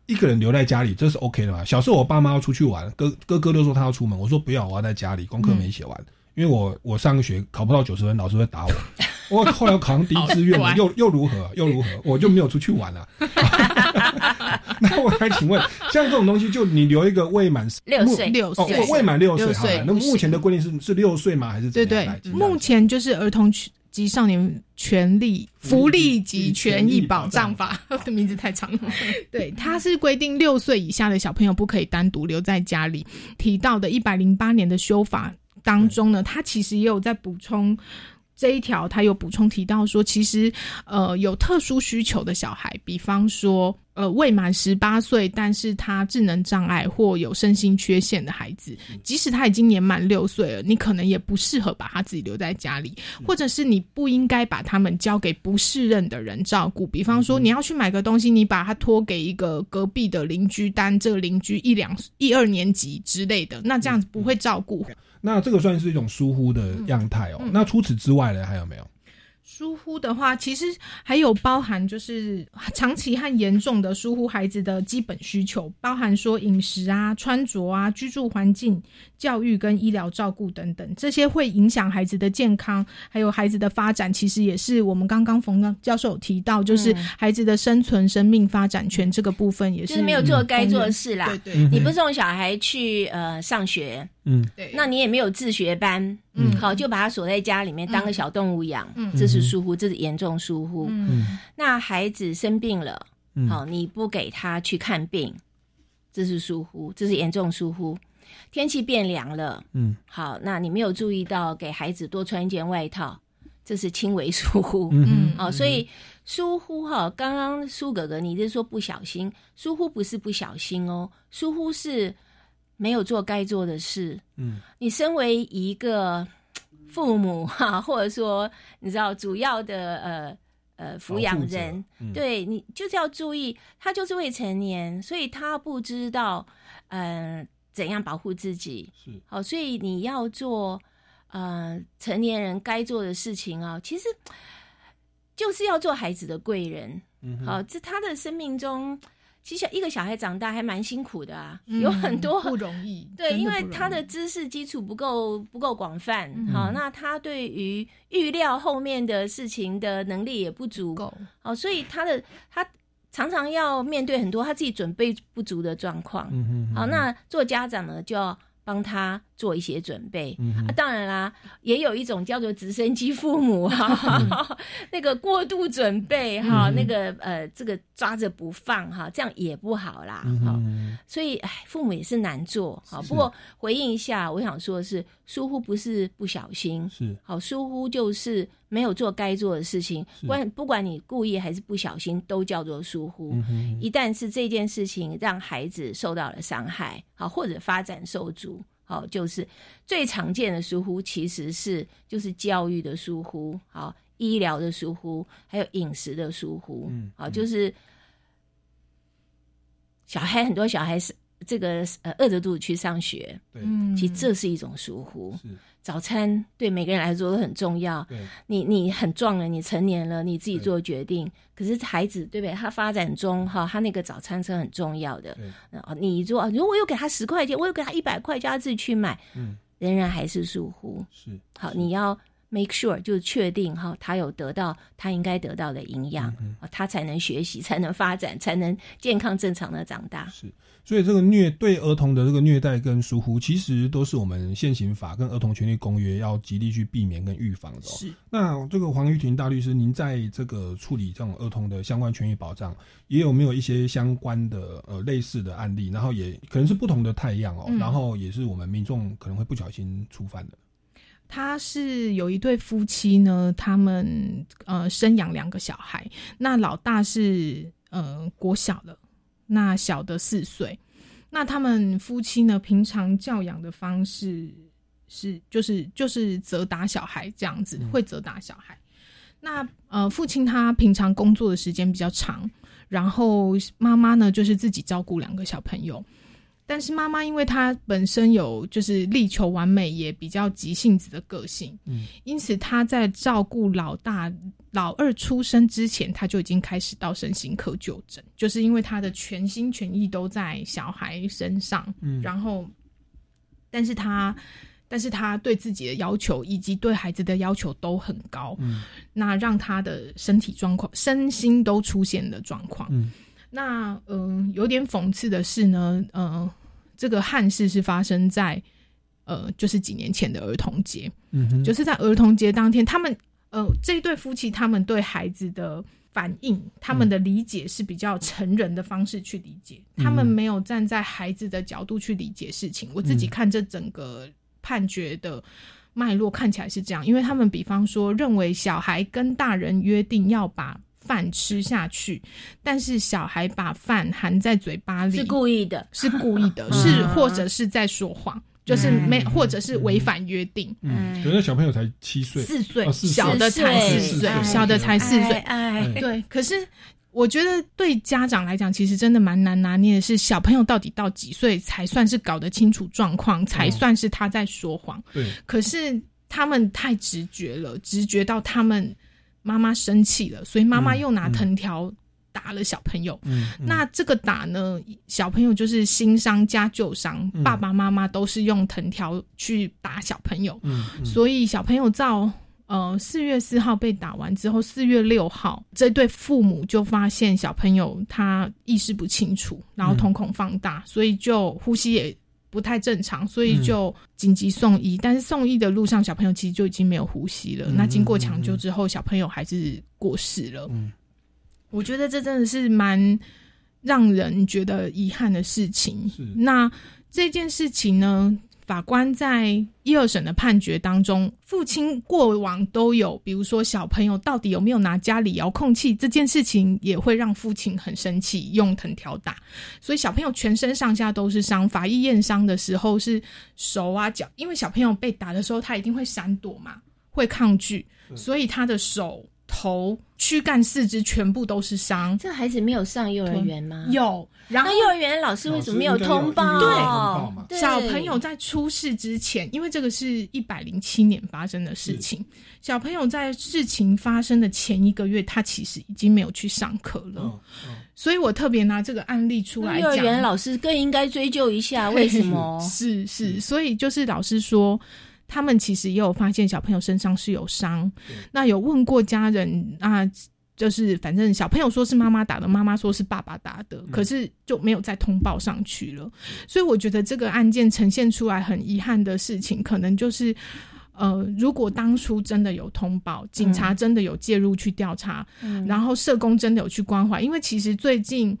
一个人留在家里，这是 OK 的嘛？小时候我爸妈要出去玩，哥哥哥都说他要出门，我说不要，我要在家里，功课没写完，因为我我上个学考不到九十分，老师会打我。我后来考上第一志愿了，又又如何？又如何？我就没有出去玩了。那我还请问，像这种东西，就你留一个未满六岁六岁哦，未满六岁，好了。那目前的规定是是六岁吗？还是怎对对目前就是儿童及少年权利福利及权益保障法的 名字太长了。对，它是规定六岁以下的小朋友不可以单独留在家里。提到的一百零八年的修法当中呢，他其实也有在补充。这一条，他有补充提到说，其实，呃，有特殊需求的小孩，比方说，呃，未满十八岁，但是他智能障碍或有身心缺陷的孩子，即使他已经年满六岁了，你可能也不适合把他自己留在家里，或者是你不应该把他们交给不适任的人照顾。比方说，你要去买个东西，你把他托给一个隔壁的邻居单，这个邻居一两一二年级之类的，那这样子不会照顾。那这个算是一种疏忽的样态哦。那除此之外呢，还有没有？疏忽的话，其实还有包含就是长期和严重的疏忽孩子的基本需求，包含说饮食啊、穿着啊、居住环境、教育跟医疗照顾等等，这些会影响孩子的健康，还有孩子的发展。其实也是我们刚刚冯教授有提到，就是孩子的生存、生命发展权这个部分也就是没有做该做的事啦。对对，你不送小孩去呃上学，嗯，对，那你也没有自学班，嗯，好，就把他锁在家里面当个小动物养，嗯，这是疏忽，这是严重疏忽。嗯，那孩子生病了，嗯。好，你不给他去看病，这是疏忽，这是严重疏忽。天气变凉了，嗯，好，那你没有注意到给孩子多穿一件外套，这是轻微疏忽。嗯。哦，所以疏忽哈，刚刚苏哥哥你是说不小心，疏忽不是不小心哦，疏忽是没有做该做的事。嗯，你身为一个父母哈，或者说你知道主要的呃呃抚养人，嗯对你就是要注意，他就是未成年，所以他不知道嗯、呃怎样保护自己。是好，所以你要做呃成年人该做的事情啊，其实就是要做孩子的贵人。嗯哼好，这他的生命中，其实一个小孩长大还蛮辛苦的啊，嗯有很多不容易，对，因为他的知识基础不够不够广泛，嗯。好，那他对于预料后面的事情的能力也不足，够。好，所以他的他常常要面对很多他自己准备不足的状况，嗯嗯。好，那做家长呢就要帮他做一些准备。嗯啊，当然啦，也有一种叫做直升机父母哈，那个过度准备哈，嗯那个呃，这个抓着不放哈，这样也不好啦。嗯哈、哼所以哎，父母也是难做好。是不过回应一下，我想说的是，疏忽不是不小心，是好，疏忽就是没有做该做的事情，不管不管你故意还是不小心，都叫做疏忽。嗯一旦是这件事情让孩子受到了伤害，好或者发展受阻，好就是最常见的疏忽，其实是就是教育的疏忽，好医疗的疏忽，还有饮食的疏忽，嗯好就是小孩很多小孩是这个呃饿着肚子去上学，对。嗯，其实这是一种疏忽。早餐对每个人来说都很重要，对。你你很壮了，你成年了，你自己做决定。可是孩子对不对？他发展中哈，他那个早餐是很重要的。对。然后你说，如果我有给他十块钱，我有给他一百块，叫他自己去买，嗯。仍然还是疏忽。是好，你要 make sure 就是确定哈，他有得到他应该得到的营养，嗯啊他才能学习，才能发展，才能健康正常的长大。是，所以这个虐对儿童的这个虐待跟疏忽，其实都是我们现行法跟儿童权利公约要极力去避免跟预防的、哦。是那这个黄玉婷大律师，您在这个处理这种儿童的相关权益保障，也有没有一些相关的呃类似的案例？然后也可能是不同的太阳哦，嗯然后也是我们民众可能会不小心触犯的。他是有一对夫妻呢，他们呃生养两个小孩，那老大是呃国小的，那小的四岁。那他们夫妻呢，平常教养的方式是就是就是责打小孩这样子，会责打小孩。那呃，父亲他平常工作的时间比较长，然后妈妈呢就是自己照顾两个小朋友。但是妈妈因为她本身有就是力求完美，也比较急性子的个性，嗯，因此她在照顾老大、老二出生之前，她就已经开始到身心科就诊，就是因为她的全心全意都在小孩身上，嗯然后，但是她。但是她对自己的要求以及对孩子的要求都很高，嗯那让她的身体状况、身心都出现了状况。嗯那嗯、有点讽刺的是呢，呃，这个憾事是发生在呃，就是几年前的儿童节，嗯哼，就是在儿童节当天，他们呃这一对夫妻他们对孩子的反应，他们的理解是比较成人的方式去理解，嗯他们没有站在孩子的角度去理解事情。我自己嗯。看这整个判决的脉络看起来是这样，因为他们比方说认为小孩跟大人约定要把饭吃下去，但是小孩把饭含在嘴巴里。是故意的，是故意的，嗯 是或者是在说谎，就是没或者是违反约定。嗯，有那小朋友才七岁，四岁。小的才四四岁，小的才四岁。哎，对，可是我觉得对家长来讲，其实真的蛮难拿捏的是，小朋友到底到几岁才算是搞得清楚状况，才算是他在说谎。对，可是他们太直觉了，直觉到他们妈妈生气了，所以妈妈嗯又拿嗯藤条打了小朋友。嗯，嗯。那这个打呢，小朋友就是新伤加旧伤，嗯。爸爸妈妈都是用藤条去打小朋友，嗯嗯。所以小朋友到呃四月四号被打完之后，四月六号这对父母就发现小朋友他意识不清楚，然后瞳孔放大，所以就呼吸也。不太正常，所以就紧急送医。但是送医的路上，小朋友其实就已经没有呼吸了。嗯那经过抢救之后，小朋友还是过世了。嗯我觉得这真的是蛮让人觉得遗憾的事情是。那这件事情呢，法官在一二审的判决当中，父亲过往都有，比如说小朋友到底有没有拿家里遥控器这件事情，也会让父亲很生气，用藤条打。所以小朋友全身上下都是伤。法医验伤的时候是手啊脚，因为小朋友被打的时候，他一定会闪躲嘛，会抗拒，所以他的手、头、躯干、四肢全部都是伤。这孩子没有上幼儿园吗？有，然后那幼儿园老师为什么没有通报？对小朋友在出事之前，因为这个是一百零七年发生的事情，小朋友在事情发生的前一个月，他其实已经没有去上课了，所以我特别拿这个案例出来幼儿讲。园老师更应该追究一下，为什么？是是，所以就是老师说，他们其实也有发现小朋友身上是有伤，那有问过家人啊。就是反正小朋友说是妈妈打的，妈妈说是爸爸打的，可是就没有再通报上去了。所以我觉得这个案件呈现出来很遗憾的事情，可能就是。呃，如果当初真的有通报，警察真的有介入去调查，嗯然后社工真的有去关怀，因为其实最近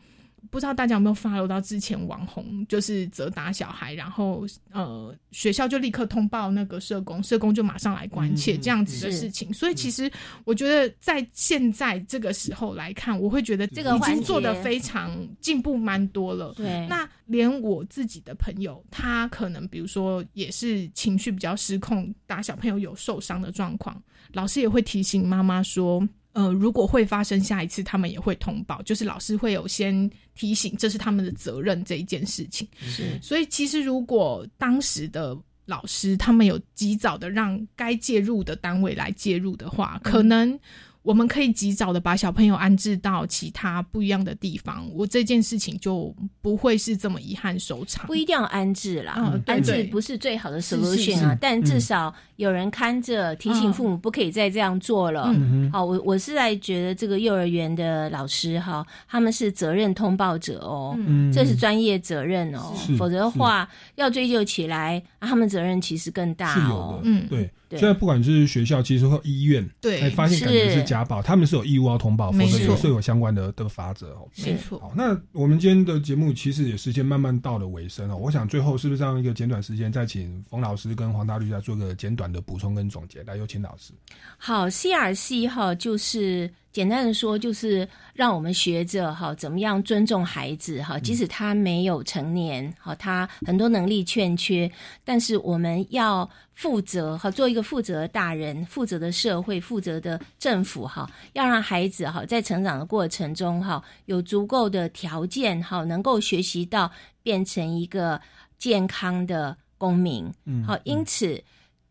不知道大家有没有 follow 到之前网红就是责打小孩，然后呃学校就立刻通报那个社工，社工就马上来关切嗯这样子的事情。所以其实我觉得在现在这个时候来看，我会觉得已这个已经做的非常进步蛮多了。对，那连我自己的朋友，他可能比如说也是情绪比较失控，打小朋友有受伤的状况，老师也会提醒妈妈说。呃，如果会发生下一次，他们也会通报，就是老师会有先提醒，这是他们的责任这一件事情。是所以其实如果当时的老师他们有及早的让该介入的单位来介入的话，可能我们可以及早的把小朋友安置到其他不一样的地方，我这件事情就不会是这么遗憾收场。不一定要安置啦，嗯安置不是最好的 solution 是啊，但至少有人看着提醒父母不可以再这样做了。嗯好，我我是在觉得这个幼儿园的老师哈，他们是责任通报者哦，嗯这是专业责任哦是，否则的话要追究起来，啊他们责任其实更大哦。，嗯对。对现在不管是学校，其实或医院，对哎发现感觉是家暴，他们是有义务要通报，否则有是有相关的的法则哦。没错，好，那我们今天的节目其实也时间慢慢到了尾声哦。我想最后是不是这样一个简短时间，再请冯老师跟黄大律师做个简短的补充跟总结？来，有请老师。好，CRC 哈就是简单的说，就是让我们学着哈，怎么样尊重孩子哈，即使他没有成年，哈，他很多能力欠缺，但是我们要负责哈，做一个负责的大人、负责的社会、负责的政府哈，要让孩子哈在成长的过程中哈，有足够的条件哈，能够学习到变成一个健康的公民。嗯好，因此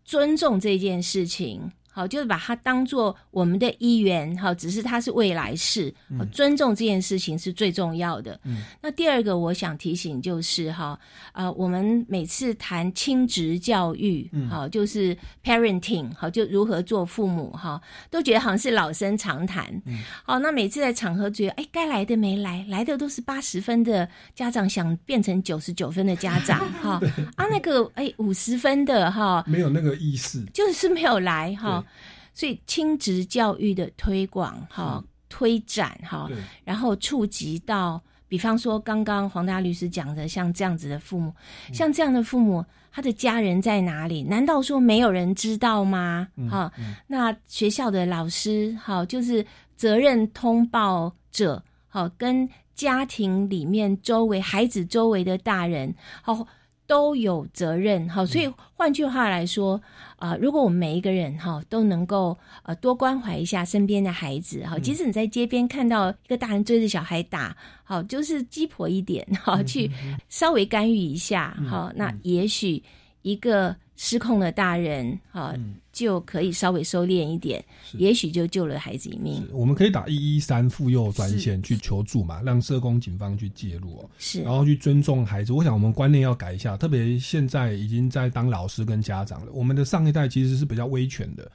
尊重这件事情。好，就是把它当做我们的一员，好，只是它是未来式。尊重这件事情是最重要的。嗯，那第二个我想提醒就是哈，呃，我们每次谈亲职教育，嗯好，就是 parenting，好，就如何做父母哈，都觉得好像是老生常谈。嗯，好，那每次在场合觉得，哎，该来的没来，来的都是八十分的家长想变成九十九分的家长，哈啊，那个哎五十分的哈，没有那个意识，就是没有来哈，所以亲职教育的推广哈、推展哈对，然后触及到，比方说刚刚黄大律师讲的，像这样子的父母，嗯像这样的父母，他的家人在哪里？难道说没有人知道吗？嗯哈、那学校的老师好，就是责任通报者好，跟家庭里面周围孩子周围的大人好。都有责任，哈，所以换句话来说，啊、如果我们每一个人哈都能够呃多关怀一下身边的孩子，哈，即使你在街边看到一个大人追着小孩打，好，就是鸡婆一点，哈，去稍微干预一下，好，那也许一个失控的大人，哈，就可以稍微收敛一点，也许就救了孩子一命。我们可以打一一三妇幼专线去求助嘛，让社工、警方去介入哦。是然后去尊重孩子。我想我们观念要改一下，特别现在已经在当老师跟家长了，我们的上一代其实是比较威权的。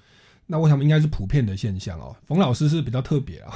那我想应该是普遍的现象哦。冯老师是比较特别啊，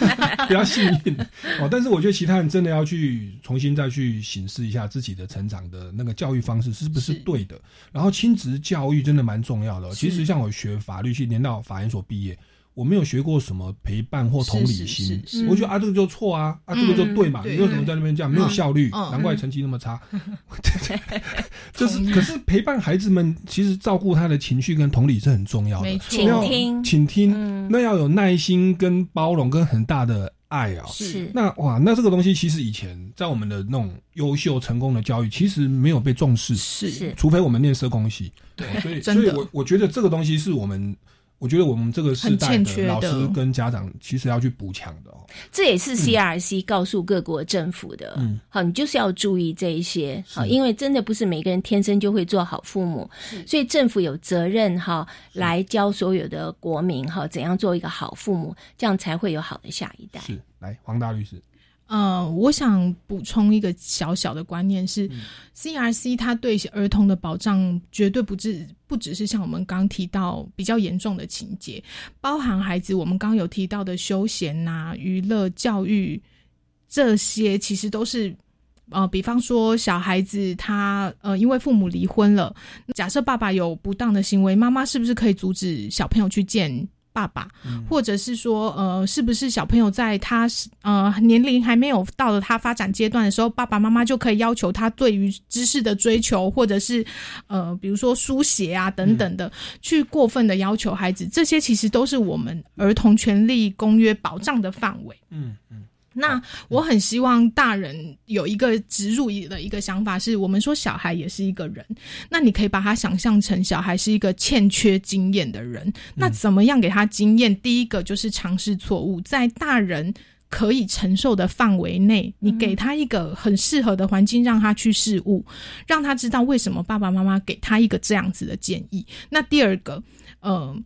比较幸运哦。但是我觉得其他人真的要去重新再去审视一下自己的成长的那个教育方式是不是对的。然后亲职教育真的蛮重要的哦。其实像我学法律系，念到法研所毕业。我没有学过什么陪伴或同理心，是是是是。我觉得啊这个就错啊，啊这个就对嘛，嗯你为什么在那边这样没有效率？嗯难怪成绩那么差。就是，可是陪伴孩子们，其实照顾他的情绪跟同理是很重要的。没错。倾要听。请听，嗯。那要有耐心、跟包容、跟很大的爱啊。是。那哇，那这个东西其实以前在我们的那种优秀成功的教育，其实没有被重视，是。是除非我们念社工系。对，所以所以我我觉得这个东西是我们，我觉得我们这个时代的老师跟家长其实要去补强的哦。这也是 CRC 告诉各国政府的。嗯，好，你就是要注意这一些。好，因为真的不是每个人天生就会做好父母，所以政府有责任哈来教所有的国民哈怎样做一个好父母，这样才会有好的下一代。是，来黄大律师，呃，我想补充一个小小的观念是、c r c 它对儿童的保障绝对不只不只是像我们刚提到比较严重的情节，包含孩子我们刚刚有提到的休闲呐、娱乐、教育这些，其实都是。呃，比方说小孩子他呃，因为父母离婚了，假设爸爸有不当的行为，妈妈是不是可以阻止小朋友去见爸爸？或者是说，呃，是不是小朋友在他呃年龄还没有到了他发展阶段的时候，爸爸妈妈就可以要求他对于知识的追求，或者是呃，比如说书写啊等等的，去过分的要求孩子，这些其实都是我们儿童权利公约保障的范围。嗯嗯，那我很希望大人有一个植入的一个想法，是我们说小孩也是一个人，那你可以把他想象成小孩是一个欠缺经验的人。那怎么样给他经验？第一个就是尝试错误，在大人。可以承受的范围内，你给他一个很适合的环境，让他去试误，让他知道为什么爸爸妈妈给他一个这样子的建议。那第二个，呃，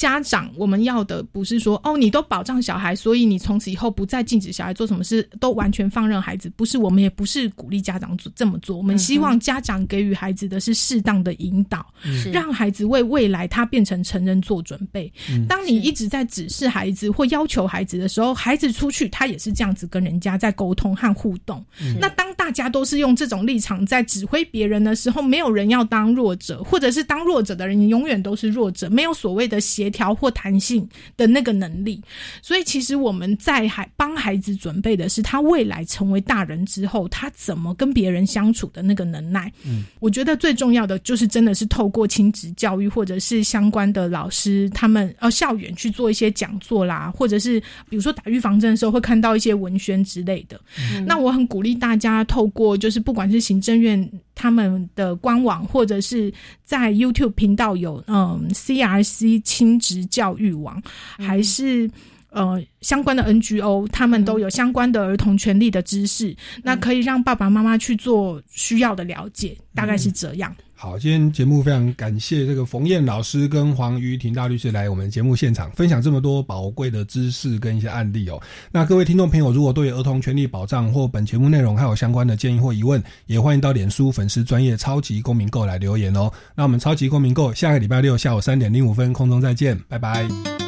家长我们要的不是说哦，你都保障小孩，所以你从此以后不再禁止小孩做什么事，都完全放任孩子。不是，我们也不是鼓励家长做这么做。我们希望家长给予孩子的是适当的引导，是让孩子为未来他变成成人做准备。当你一直在指示孩子或要求孩子的时候，孩子出去他也是这样子跟人家在沟通和互动。那当大家都是用这种立场在指挥别人的时候，没有人要当弱者，或者是当弱者的人永远都是弱者，没有所谓的协协调或弹性的那个能力。所以，其实我们在孩帮孩子准备的是他未来成为大人之后，他怎么跟别人相处的那个能耐。嗯，我觉得最重要的就是真的是透过亲子教育或者是相关的老师，他们呃校园去做一些讲座啦，或者是比如说打预防针的时候会看到一些文宣之类的。那我很鼓励大家透过就是不管是行政院他们的官网，或者是在 YouTube 频道有嗯 CRC 亲职教育网，还是呃相关的 NGO，他们都有相关的儿童权利的知识，那可以让爸爸妈妈去做需要的了解，大概是这样。好，今天节目非常感谢这个冯燕老师跟黄瑜婷大律师来我们节目现场分享这么多宝贵的知识跟一些案例哦。那各位听众朋友，如果对儿童权利保障或本节目内容还有相关的建议或疑问，也欢迎到脸书粉丝专业超级公民购来留言哦。那我们超级公民购下个礼拜六下午三点零五分空中再见，拜拜。